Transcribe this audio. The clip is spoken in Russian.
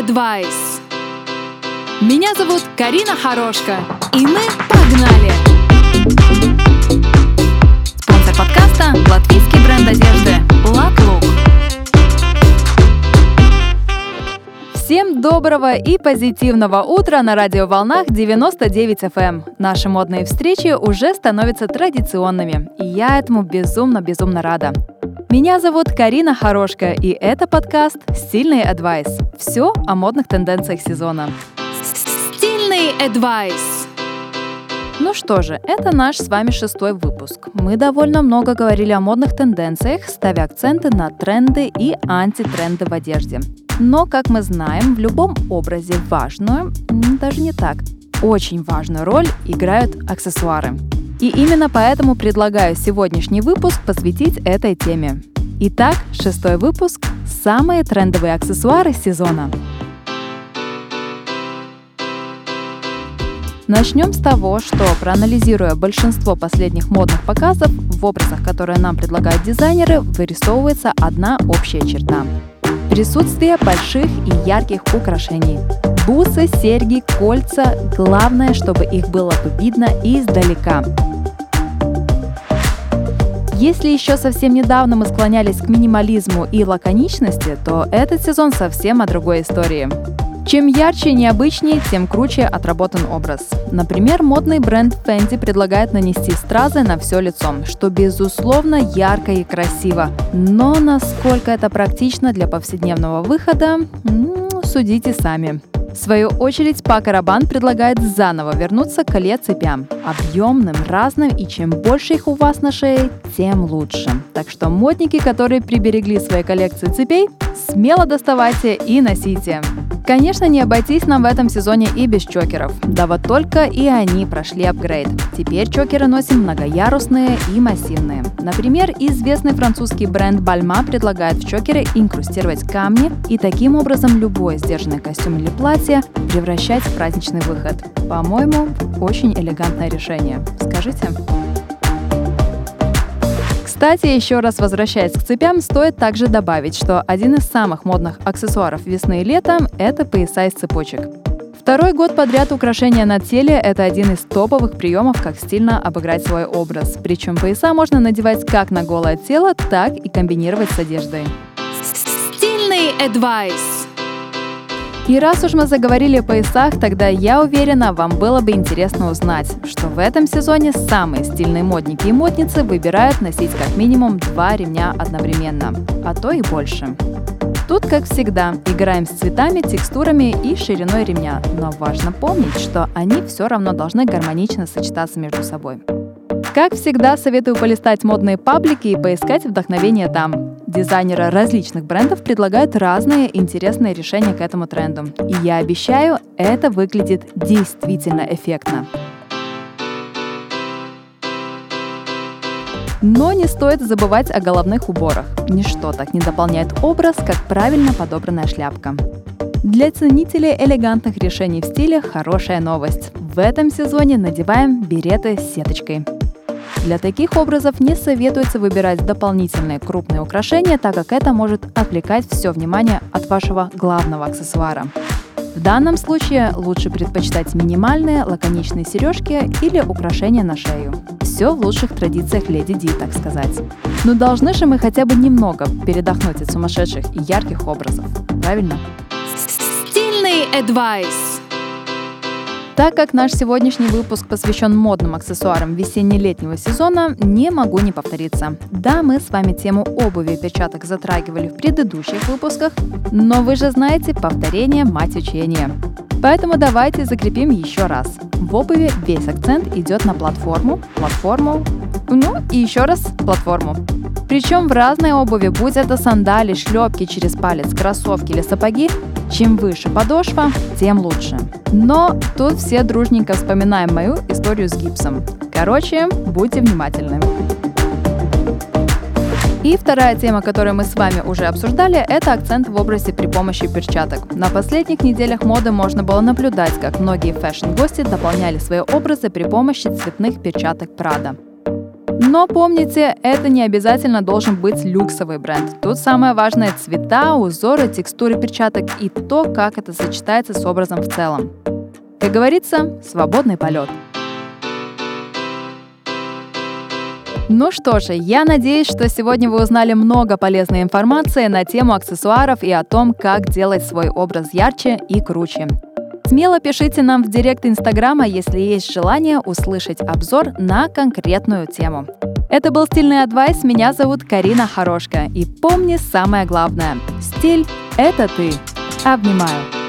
Advice. Меня зовут Карина Хорошка, и мы погнали! Спонсор подкаста – латвийский бренд одежды Look. Всем доброго и позитивного утра на радиоволнах 99 FM. Эм. Наши модные встречи уже становятся традиционными, и я этому безумно-безумно рада. Меня зовут Карина Хорошка, и это подкаст «Стильный адвайс». Все о модных тенденциях сезона. Стильный адвайс. Ну что же, это наш с вами шестой выпуск. Мы довольно много говорили о модных тенденциях, ставя акценты на тренды и антитренды в одежде. Но, как мы знаем, в любом образе важную, даже не так, очень важную роль играют аксессуары. И именно поэтому предлагаю сегодняшний выпуск посвятить этой теме. Итак, шестой выпуск – самые трендовые аксессуары сезона. Начнем с того, что, проанализируя большинство последних модных показов, в образах, которые нам предлагают дизайнеры, вырисовывается одна общая черта – присутствие больших и ярких украшений. Бусы, серьги, кольца – главное, чтобы их было бы видно издалека. Если еще совсем недавно мы склонялись к минимализму и лаконичности, то этот сезон совсем о другой истории. Чем ярче и необычнее, тем круче отработан образ. Например, модный бренд Fendi предлагает нанести стразы на все лицо, что безусловно ярко и красиво. Но насколько это практично для повседневного выхода, судите сами. В свою очередь, Пака Рабан предлагает заново вернуться к коле цепям. Объемным, разным, и чем больше их у вас на шее, тем лучше. Так что модники, которые приберегли свои коллекции цепей, смело доставайте и носите. Конечно, не обойтись нам в этом сезоне и без чокеров. Да вот только и они прошли апгрейд. Теперь чокеры носим многоярусные и массивные. Например, известный французский бренд Balma предлагает в чокеры инкрустировать камни и таким образом любой сдержанный костюм или платье превращать в праздничный выход. По-моему, очень элегантное решение. Скажите? Кстати, еще раз возвращаясь к цепям, стоит также добавить, что один из самых модных аксессуаров весны и лета – это пояса из цепочек. Второй год подряд украшения на теле – это один из топовых приемов, как стильно обыграть свой образ. Причем пояса можно надевать как на голое тело, так и комбинировать с одеждой. Стильный адвайс. И раз уж мы заговорили о поясах, тогда я уверена, вам было бы интересно узнать, что в этом сезоне самые стильные модники и модницы выбирают носить как минимум два ремня одновременно, а то и больше. Тут, как всегда, играем с цветами, текстурами и шириной ремня, но важно помнить, что они все равно должны гармонично сочетаться между собой. Как всегда, советую полистать модные паблики и поискать вдохновение там. Дизайнеры различных брендов предлагают разные интересные решения к этому тренду. И я обещаю, это выглядит действительно эффектно. Но не стоит забывать о головных уборах. Ничто так не дополняет образ, как правильно подобранная шляпка. Для ценителей элегантных решений в стиле хорошая новость. В этом сезоне надеваем береты с сеточкой. Для таких образов не советуется выбирать дополнительные крупные украшения, так как это может отвлекать все внимание от вашего главного аксессуара. В данном случае лучше предпочитать минимальные, лаконичные сережки или украшения на шею. Все в лучших традициях леди Ди, так сказать. Но должны же мы хотя бы немного передохнуть от сумасшедших и ярких образов. Правильно? Стильный адвайс. Так как наш сегодняшний выпуск посвящен модным аксессуарам весенне-летнего сезона, не могу не повториться. Да, мы с вами тему обуви и перчаток затрагивали в предыдущих выпусках, но вы же знаете, повторение – мать учения. Поэтому давайте закрепим еще раз. В обуви весь акцент идет на платформу, платформу, ну и еще раз платформу. Причем в разной обуви, будь это сандали, шлепки через палец, кроссовки или сапоги, чем выше подошва, тем лучше. Но тут все дружненько вспоминаем мою историю с гипсом. Короче, будьте внимательны. И вторая тема, которую мы с вами уже обсуждали, это акцент в образе при помощи перчаток. На последних неделях моды можно было наблюдать, как многие фэшн-гости дополняли свои образы при помощи цветных перчаток Prada. Но помните, это не обязательно должен быть люксовый бренд. Тут самое важное – цвета, узоры, текстуры перчаток и то, как это сочетается с образом в целом. Как говорится, свободный полет. Ну что же, я надеюсь, что сегодня вы узнали много полезной информации на тему аксессуаров и о том, как делать свой образ ярче и круче. Смело пишите нам в директ Инстаграма, если есть желание услышать обзор на конкретную тему. Это был «Стильный адвайс», меня зовут Карина Хорошка. И помни самое главное – стиль – это ты. Обнимаю.